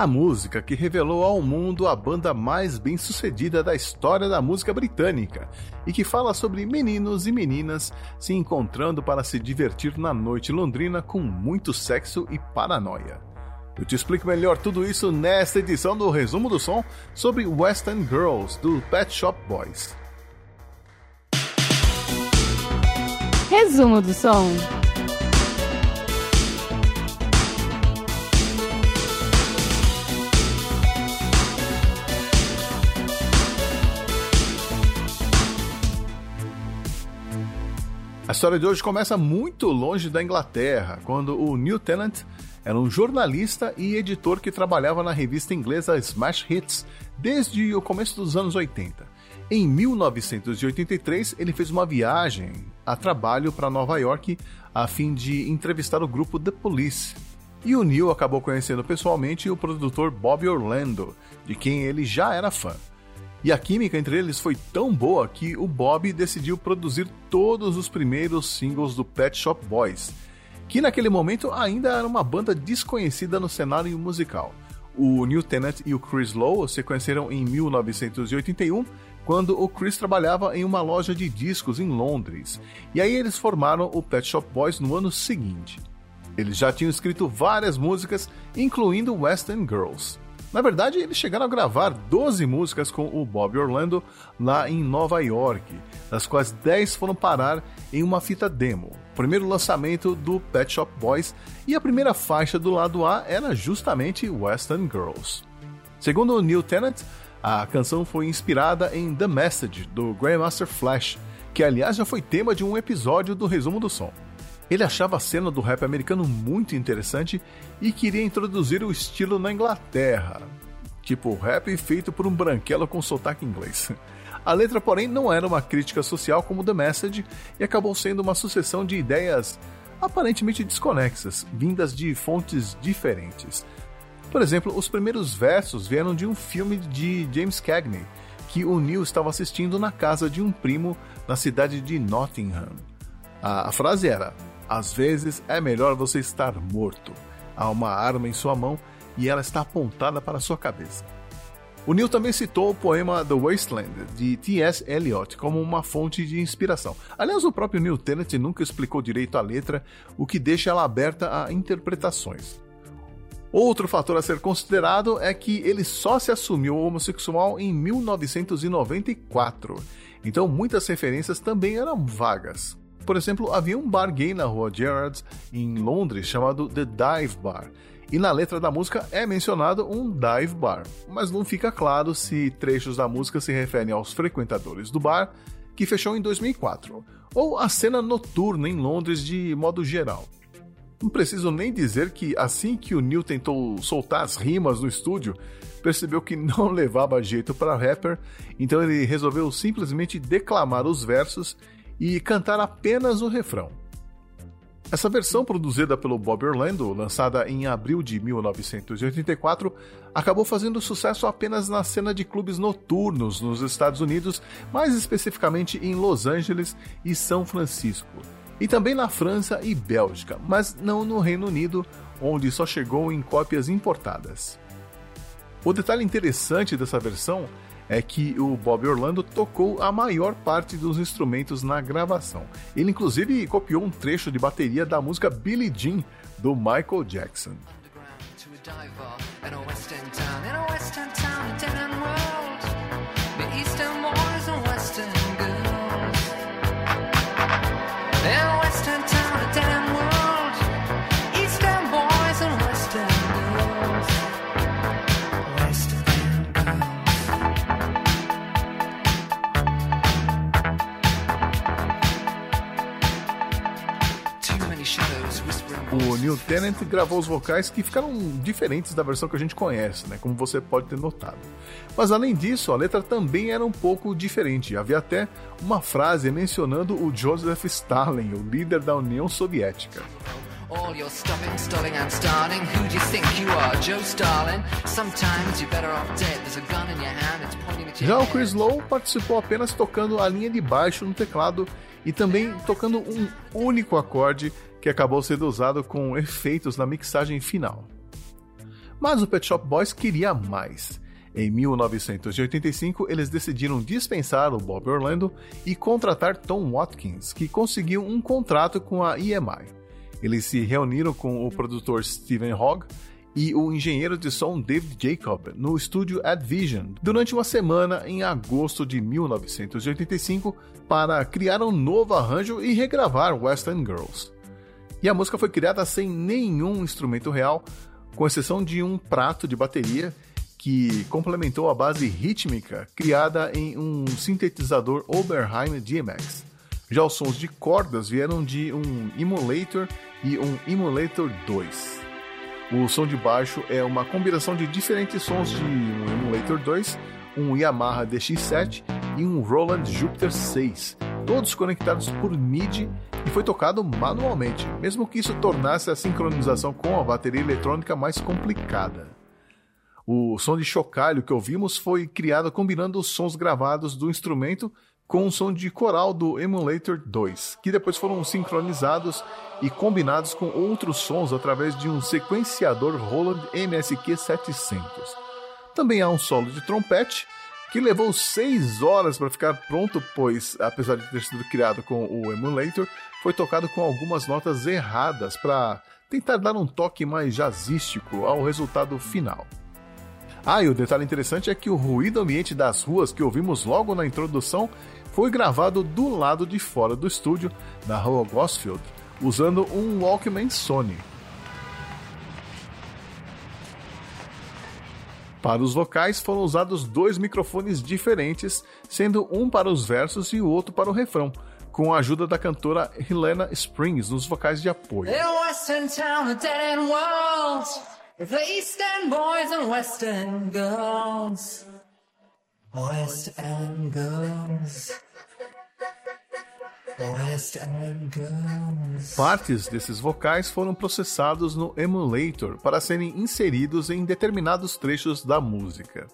a música que revelou ao mundo a banda mais bem-sucedida da história da música britânica e que fala sobre meninos e meninas se encontrando para se divertir na noite londrina com muito sexo e paranoia. Eu te explico melhor tudo isso nesta edição do Resumo do Som sobre Western Girls do Pet Shop Boys. Resumo do Som. A história de hoje começa muito longe da Inglaterra, quando o New Tenant era um jornalista e editor que trabalhava na revista inglesa Smash Hits desde o começo dos anos 80. Em 1983, ele fez uma viagem a trabalho para Nova York a fim de entrevistar o grupo The Police. E o Neil acabou conhecendo pessoalmente o produtor Bob Orlando, de quem ele já era fã. E a química entre eles foi tão boa que o Bob decidiu produzir todos os primeiros singles do Pet Shop Boys, que naquele momento ainda era uma banda desconhecida no cenário musical. O Neil Tennant e o Chris Lowe se conheceram em 1981, quando o Chris trabalhava em uma loja de discos em Londres. E aí eles formaram o Pet Shop Boys no ano seguinte. Eles já tinham escrito várias músicas, incluindo Western Girls. Na verdade, eles chegaram a gravar 12 músicas com o Bob Orlando lá em Nova York, das quais 10 foram parar em uma fita demo, primeiro lançamento do Pet Shop Boys, e a primeira faixa do lado A era justamente Western Girls. Segundo o Neil Tennant, a canção foi inspirada em The Message do Grandmaster Flash, que aliás já foi tema de um episódio do Resumo do Som. Ele achava a cena do rap americano muito interessante e queria introduzir o estilo na Inglaterra, tipo rap feito por um branquelo com sotaque inglês. A letra, porém, não era uma crítica social como The Message e acabou sendo uma sucessão de ideias aparentemente desconexas, vindas de fontes diferentes. Por exemplo, os primeiros versos vieram de um filme de James Cagney, que o Neil estava assistindo na casa de um primo na cidade de Nottingham. A frase era: às vezes é melhor você estar morto. Há uma arma em sua mão e ela está apontada para sua cabeça. O Neil também citou o poema The Wasteland, de T.S. Eliot, como uma fonte de inspiração. Aliás, o próprio Neil Tennant nunca explicou direito a letra, o que deixa ela aberta a interpretações. Outro fator a ser considerado é que ele só se assumiu homossexual em 1994, então muitas referências também eram vagas. Por exemplo, havia um bar gay na rua Gerrards, em Londres, chamado The Dive Bar. E na letra da música é mencionado um dive bar, mas não fica claro se trechos da música se referem aos frequentadores do bar, que fechou em 2004, ou a cena noturna em Londres de modo geral. Não preciso nem dizer que assim que o Neil tentou soltar as rimas no estúdio, percebeu que não levava jeito para rapper, então ele resolveu simplesmente declamar os versos e cantar apenas o refrão. Essa versão, produzida pelo Bob Orlando, lançada em abril de 1984, acabou fazendo sucesso apenas na cena de clubes noturnos nos Estados Unidos, mais especificamente em Los Angeles e São Francisco, e também na França e Bélgica, mas não no Reino Unido, onde só chegou em cópias importadas. O detalhe interessante dessa versão é que o Bob Orlando tocou a maior parte dos instrumentos na gravação. Ele inclusive copiou um trecho de bateria da música Billie Jean do Michael Jackson. O Neil Tennant gravou os vocais que ficaram diferentes da versão que a gente conhece, né? Como você pode ter notado. Mas além disso, a letra também era um pouco diferente. Havia até uma frase mencionando o Joseph Stalin, o líder da União Soviética. All your stalling and starting. Who do you think you are, Joe? Sometimes you're better off dead. There's a gun in your hand, it's pointing at your Já o Chris Lowe participou apenas tocando a linha de baixo no teclado e também tocando um único acorde que acabou sendo usado com efeitos na mixagem final. Mas o Pet Shop Boys queria mais. Em 1985, eles decidiram dispensar o Bob Orlando e contratar Tom Watkins, que conseguiu um contrato com a EMI. Eles se reuniram com o produtor Steven Hogg e o engenheiro de som David Jacob no estúdio Advision durante uma semana em agosto de 1985 para criar um novo arranjo e regravar Western Girls. E a música foi criada sem nenhum instrumento real, com exceção de um prato de bateria que complementou a base rítmica criada em um sintetizador Oberheim DMX. Já os sons de cordas vieram de um Emulator e um Emulator 2. O som de baixo é uma combinação de diferentes sons de um Emulator 2, um Yamaha DX7 e um Roland Jupiter 6, todos conectados por MIDI e foi tocado manualmente, mesmo que isso tornasse a sincronização com a bateria eletrônica mais complicada. O som de chocalho que ouvimos foi criado combinando os sons gravados do instrumento com o som de coral do Emulator 2, que depois foram sincronizados e combinados com outros sons através de um sequenciador Roland MSQ 700. Também há um solo de trompete que levou 6 horas para ficar pronto, pois, apesar de ter sido criado com o Emulator, foi tocado com algumas notas erradas para tentar dar um toque mais jazzístico ao resultado final. Ah, e o detalhe interessante é que o ruído ambiente das ruas que ouvimos logo na introdução foi gravado do lado de fora do estúdio, na rua Gosfield, usando um Walkman Sony. Para os vocais foram usados dois microfones diferentes, sendo um para os versos e o outro para o refrão, com a ajuda da cantora Helena Springs nos vocais de apoio. West Girls. Partes desses vocais foram processados no emulator para serem inseridos em determinados trechos da música.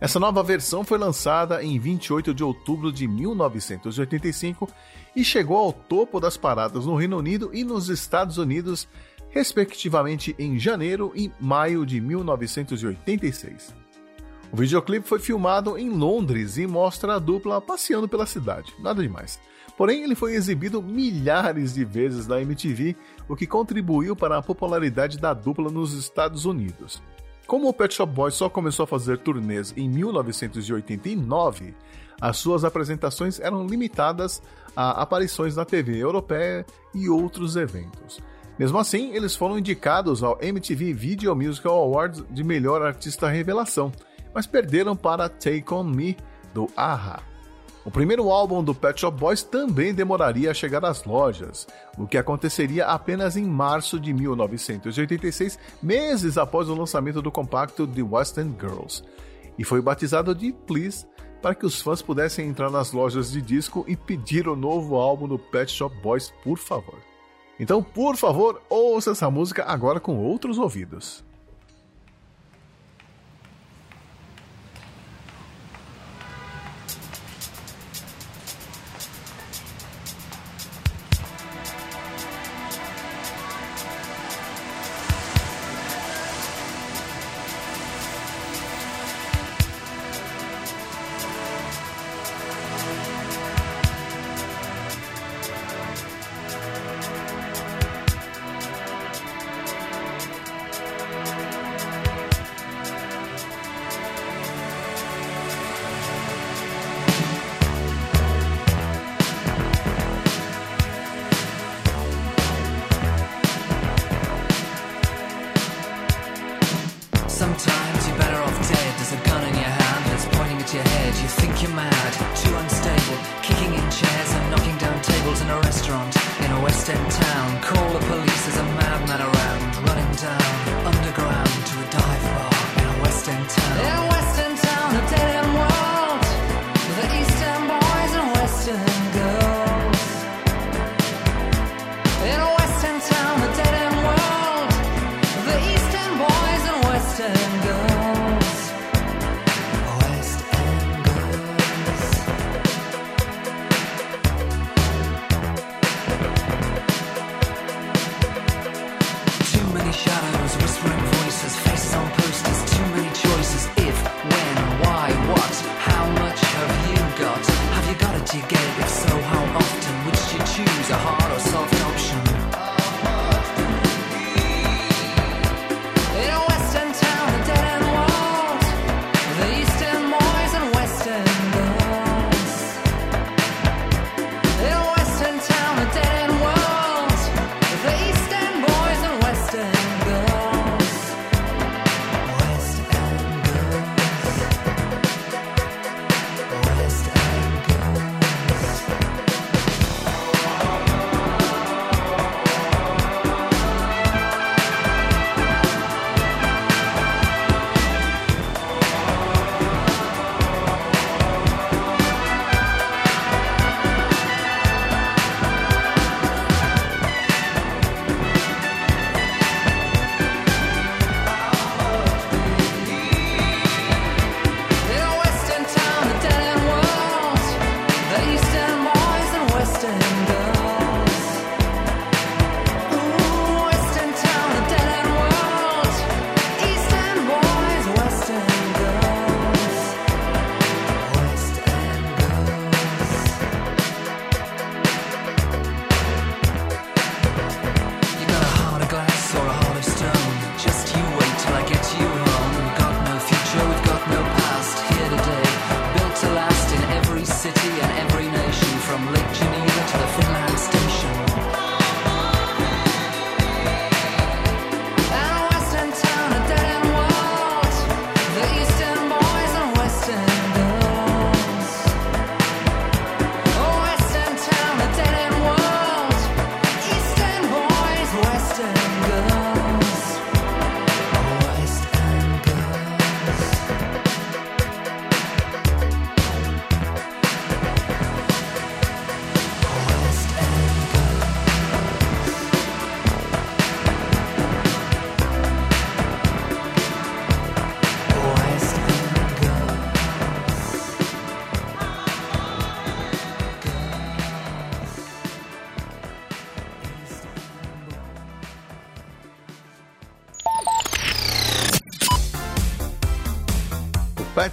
Essa nova versão foi lançada em 28 de outubro de 1985 e chegou ao topo das paradas no Reino Unido e nos Estados Unidos, respectivamente em janeiro e maio de 1986. O videoclipe foi filmado em Londres e mostra a dupla passeando pela cidade, nada demais. Porém, ele foi exibido milhares de vezes na MTV, o que contribuiu para a popularidade da dupla nos Estados Unidos. Como o Pet Shop Boys só começou a fazer turnês em 1989, as suas apresentações eram limitadas a aparições na TV europeia e outros eventos. Mesmo assim, eles foram indicados ao MTV Video Musical Awards de Melhor Artista Revelação mas perderam para Take On Me, do Aha. O primeiro álbum do Pet Shop Boys também demoraria a chegar às lojas, o que aconteceria apenas em março de 1986, meses após o lançamento do compacto The West End Girls, e foi batizado de Please para que os fãs pudessem entrar nas lojas de disco e pedir o novo álbum do Pet Shop Boys, por favor. Então, por favor, ouça essa música agora com outros ouvidos. you think you're mad, too unstable, kicking in chairs and knocking down tables in a restaurant in a West End town. Call the police, there's a madman around, running down underground to a dive bar in a West End town.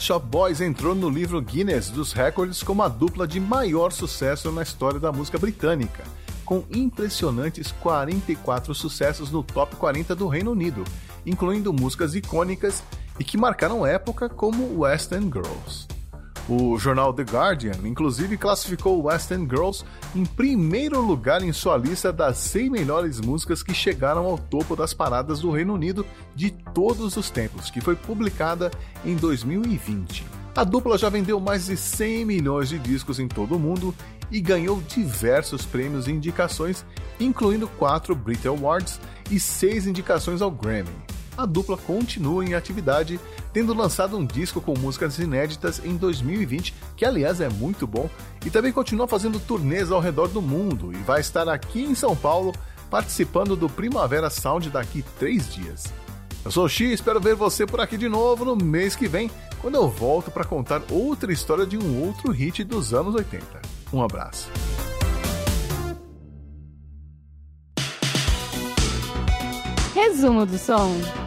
Pet Shop Boys entrou no livro Guinness dos Records como a dupla de maior sucesso na história da música britânica, com impressionantes 44 sucessos no top 40 do Reino Unido, incluindo músicas icônicas e que marcaram época como West End Girls. O jornal The Guardian, inclusive, classificou West End Girls em primeiro lugar em sua lista das 100 melhores músicas que chegaram ao topo das paradas do Reino Unido de todos os tempos, que foi publicada em 2020. A dupla já vendeu mais de 100 milhões de discos em todo o mundo e ganhou diversos prêmios e indicações, incluindo quatro Brit Awards e seis indicações ao Grammy a dupla continua em atividade, tendo lançado um disco com músicas inéditas em 2020, que aliás é muito bom, e também continua fazendo turnês ao redor do mundo e vai estar aqui em São Paulo participando do Primavera Sound daqui três dias. Eu sou o X, espero ver você por aqui de novo no mês que vem, quando eu volto para contar outra história de um outro hit dos anos 80. Um abraço. Resumo do som.